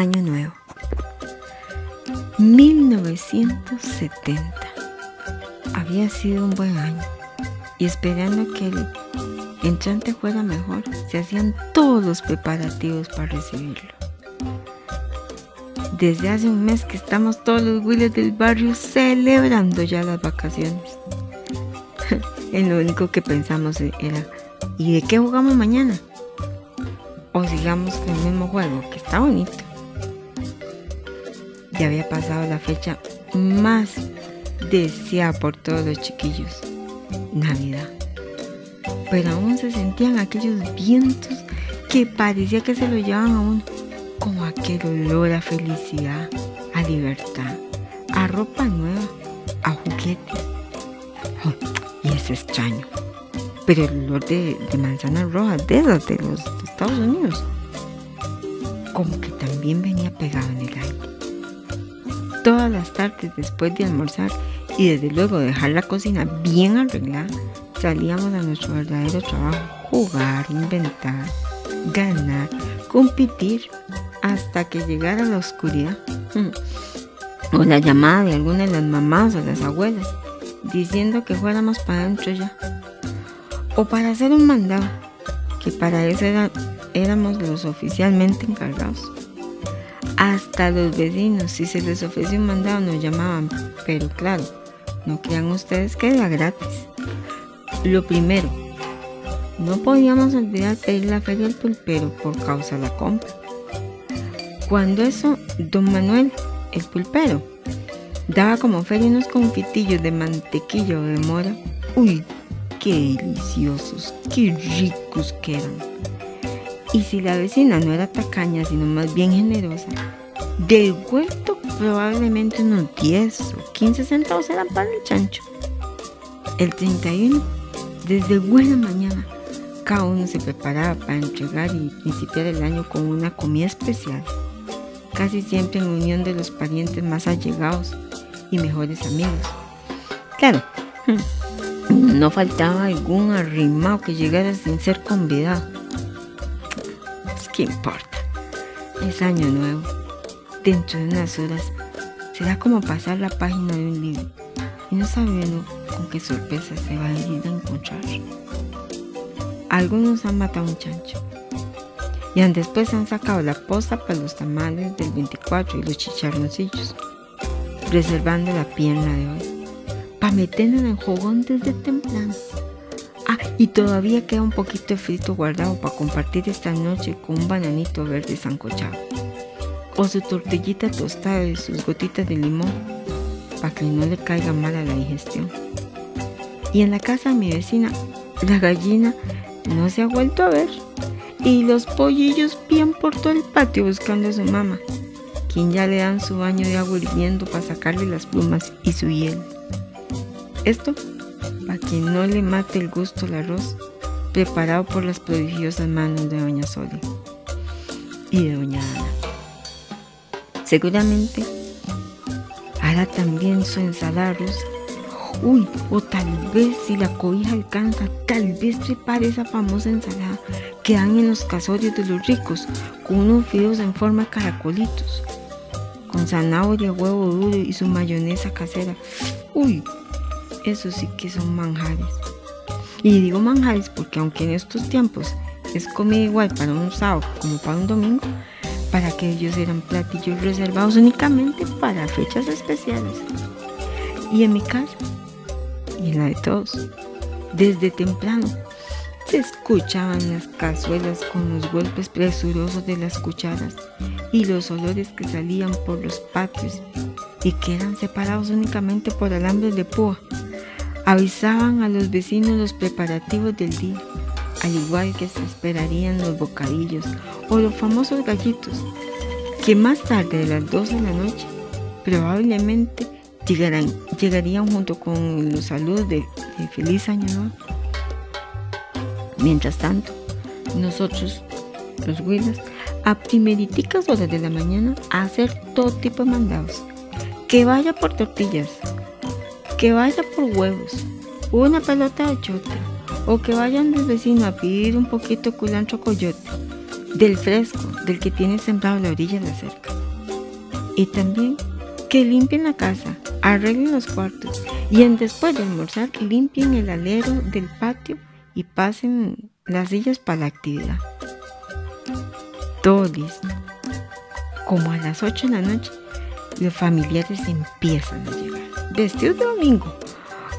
Año Nuevo. 1970. Había sido un buen año y esperando que el entrante fuera mejor, se hacían todos los preparativos para recibirlo. Desde hace un mes que estamos todos los Willis del barrio celebrando ya las vacaciones. en lo único que pensamos era, ¿y de qué jugamos mañana? O sigamos con el mismo juego, que está bonito. Ya había pasado la fecha más deseada por todos los chiquillos, Navidad. Pero aún se sentían aquellos vientos que parecía que se lo llevaban a uno como aquel olor a felicidad, a libertad, a ropa nueva, a juguetes. y es extraño. Pero el olor de, manzanas rojas, de de los Estados Unidos, como que también venía pegado en el aire. Todas las tardes después de almorzar y desde luego dejar la cocina bien arreglada, salíamos a nuestro verdadero trabajo, jugar, inventar, ganar, competir, hasta que llegara la oscuridad. O la llamada de alguna de las mamás o las abuelas diciendo que fuéramos para adentro ya. O para hacer un mandado, que para eso éramos los oficialmente encargados. Hasta los vecinos, si se les ofrecía un mandado, nos llamaban. Pero claro, no crean ustedes que era gratis. Lo primero, no podíamos olvidar pedir la feria al pulpero por causa de la compra. Cuando eso, don Manuel, el pulpero, daba como feria unos confitillos de mantequilla o de mora. Uy, qué deliciosos, qué ricos que eran. Y si la vecina no era tacaña, sino más bien generosa, del huerto probablemente unos 10 o 15 centavos eran para el chancho. El 31, desde buena mañana, cada uno se preparaba para entregar y principiar el año con una comida especial casi siempre en unión de los parientes más allegados y mejores amigos. Claro, no faltaba algún arrimado que llegara sin ser convidado. Pues, ¿qué importa? Es año nuevo. Dentro de unas horas será como pasar la página de un libro y no sabe uno con qué sorpresa se va a ir a encontrar. Algunos han matado un chancho, y después han sacado la posta para los tamales del 24 y los chicharroncillos, reservando la pierna de hoy, para meterlo en el jugón desde temprano. Y todavía queda un poquito de frito guardado para compartir esta noche con un bananito verde sancochado. O su tortillita tostada y sus gotitas de limón, para que no le caiga mal a la digestión. Y en la casa de mi vecina, la gallina no se ha vuelto a ver y los pollillos pían por todo el patio buscando a su mamá, quien ya le dan su baño de agua hirviendo para sacarle las plumas y su hiel. Esto para que no le mate el gusto al arroz preparado por las prodigiosas manos de Doña Sole y de Doña Ana. Seguramente hará también su ensalada rusa. Uy, o tal vez si la cobija alcanza, tal vez prepare esa famosa ensalada que dan en los casorios de los ricos, con unos fideos en forma de caracolitos, con zanahoria, huevo duro y su mayonesa casera. Uy, eso sí que son manjares. Y digo manjares porque aunque en estos tiempos es comida igual para un sábado como para un domingo, para que ellos eran platillos reservados únicamente para fechas especiales. Y en mi casa, y en la de todos, desde temprano se escuchaban las cazuelas con los golpes presurosos de las cucharas y los olores que salían por los patios y que eran separados únicamente por alambres de púa. Avisaban a los vecinos los preparativos del día, al igual que se esperarían los bocadillos o los famosos gallitos, que más tarde de las 12 de la noche probablemente llegarían junto con los saludos de, feliz año nuevo Mientras tanto, nosotros, los Willas, a primeriticas horas de la mañana a hacer todo tipo de mandados. Que vaya por tortillas, que vaya por huevos, una pelota de chote, o que vayan del vecino a pedir un poquito culantro coyote, del fresco, del que tiene sembrado la orilla de la cerca. Y también que limpien la casa, arreglen los cuartos y en después de almorzar limpien el alero del patio y pasen las sillas para la actividad. Todo listo. Como a las 8 de la noche, los familiares empiezan a llegar, vestidos de domingo,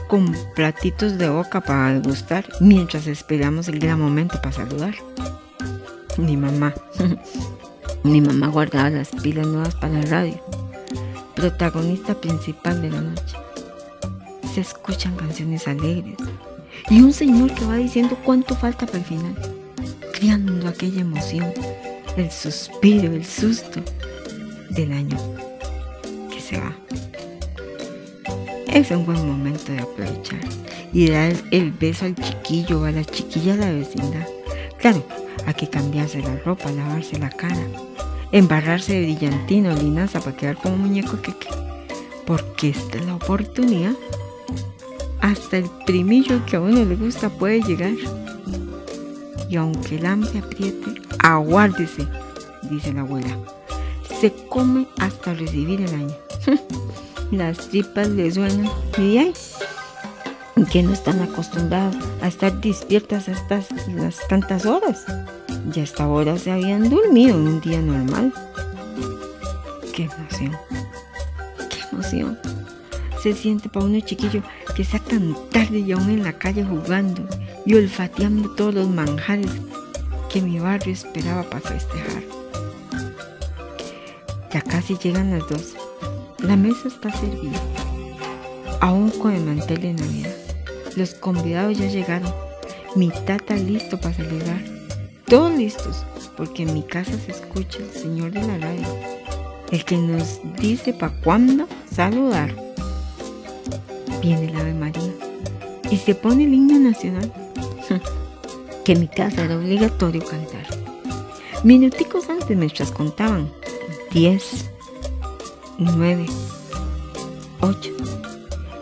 con platitos de boca para degustar, mientras esperamos el gran momento para saludar. Mi mamá, mi mamá guardaba las pilas nuevas para la radio, protagonista principal de la noche. Se escuchan canciones alegres y un señor que va diciendo cuánto falta para el final, creando aquella emoción, el suspiro, el susto del año que se va. Es un buen momento de aprovechar y dar el beso al chiquillo o a la chiquilla de la vecindad. Claro, hay que cambiarse la ropa, lavarse la cara, embarrarse de brillantina o linaza para quedar como muñeco que porque esta es la oportunidad hasta el primillo que a uno le gusta puede llegar. Y aunque el hambre apriete, aguárdese, dice la abuela. Se come hasta recibir el año. Las tripas le suenan. Y ahí, que no están acostumbradas a estar despiertas estas las tantas horas. Y hasta ahora se habían dormido en un día normal. ¡Qué emoción! ¡Qué emoción! Se siente para uno chiquillo que está tan tarde y aún en la calle jugando y olfateando todos los manjares que mi barrio esperaba para festejar. Ya casi llegan las dos. La mesa está servida, aún con el mantel de Navidad. Los convidados ya llegaron. Mi tata listo para celebrar. Todos listos, porque en mi casa se escucha el señor de la radio, el que nos dice para cuándo saludar viene el Ave María y se pone el himno nacional, que en mi casa era obligatorio cantar. Minuticos antes mientras contaban 10, 9, 8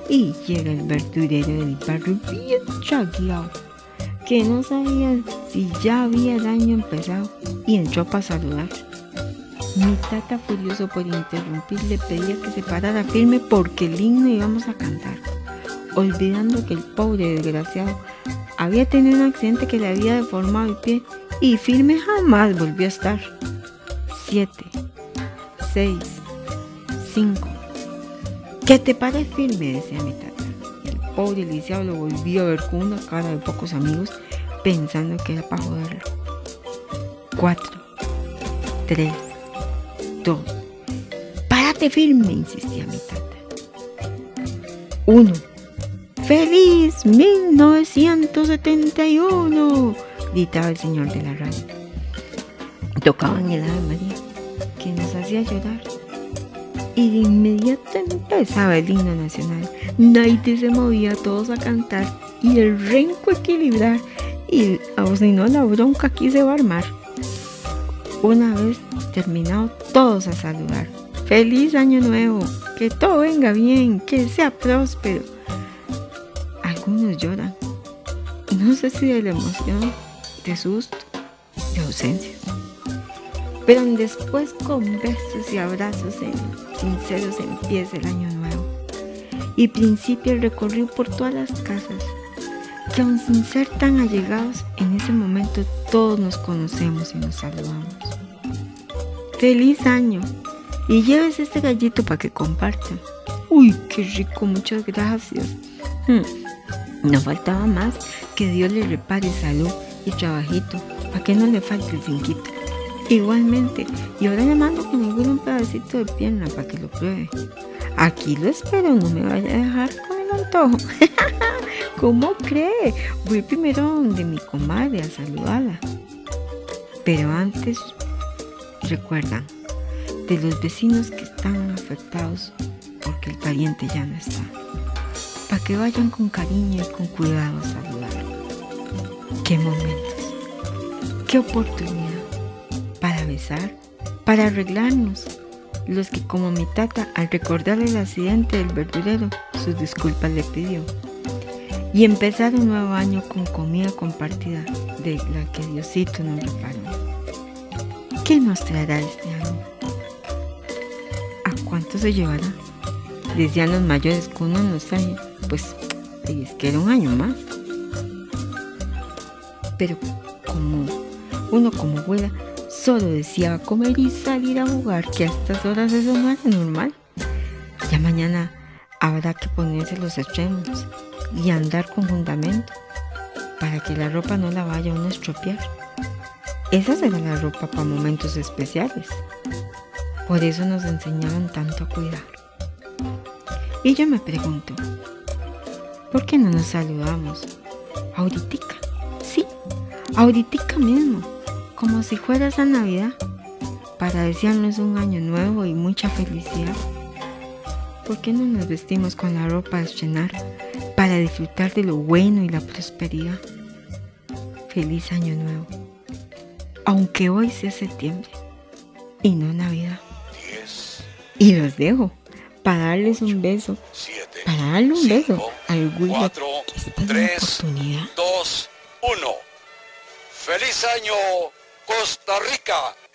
y llega el verdurero del barrio bien chagueado que no sabía si ya había el año empezado y entró para saludar. Mi tata furioso por interrumpir le pedía que se parara firme porque el himno íbamos a cantar, olvidando que el pobre desgraciado había tenido un accidente que le había deformado el pie y firme jamás volvió a estar. Siete, seis, cinco. Que te pares firme, decía mi tata. El pobre lisiado lo volvió a ver con una cara de pocos amigos pensando que era para joderlo. Cuatro, tres, dos. Párate firme, insistía mi tata. Uno. ¡Feliz 1971! gritaba el señor de la radio. Tocaban el Ave María, que nos hacía llorar. Y de inmediato empezaba el himno nacional. Nadie se movía, todos a cantar y el renco equilibrar. Y o si no, la bronca aquí se va a armar. Una vez terminado, todos a saludar. ¡Feliz Año Nuevo! Que todo venga bien, que sea próspero. Algunos lloran. No sé si de la emoción, de susto, de ausencia. Pero después con besos y abrazos sinceros empieza el año nuevo. Y principia el por todas las casas, que aun sin ser tan allegados, en ese momento todos nos conocemos y nos saludamos. ¡Feliz año! Y lleves este gallito para que compartan. ¡Uy, qué rico! Muchas gracias. Hmm, No faltaba más que Dios le repare salud y trabajito para que no le falte el cinquito. Igualmente, y ahora le mando con algún pedacito de pierna para que lo pruebe. Aquí lo espero, no me vaya a dejar con el antojo. ¿Cómo cree? Voy primero donde mi comadre a saludarla. Pero antes, recuerdan, de los vecinos que están afectados porque el pariente ya no está. Para que vayan con cariño y con cuidado a saludarlo. Qué momentos, qué oportunidad para besar, para arreglarnos. Los que como mi tata al recordar el accidente del verdurero, sus disculpas le pidió. Y empezar un nuevo año con comida compartida de la que Diosito nos reparó. ¿Qué nos traerá este año? ¿A cuánto se llevará? Decían los mayores que uno no sabe, pues es que era un año más. Pero como uno como abuela solo deseaba comer y salir a jugar, que a estas horas eso no era normal. Ya mañana habrá que ponerse los extremos y andar con fundamento para que la ropa no la vaya uno a estropear. Esa será la ropa para momentos especiales. Por eso nos enseñaban tanto a cuidar. Y yo me pregunto, ¿por qué no nos saludamos? Ahoritica, sí, ahoritica mismo, como si fuera esa Navidad, para desearnos un año nuevo y mucha felicidad. ¿Por qué no nos vestimos con la ropa de estrenar para disfrutar de lo bueno y la prosperidad? Feliz año nuevo aunque hoy sea septiembre y no Navidad. y los dejo para darles un beso, para darle un beso al en oportunidad. 2, 1. ¡Feliz año, Costa Rica!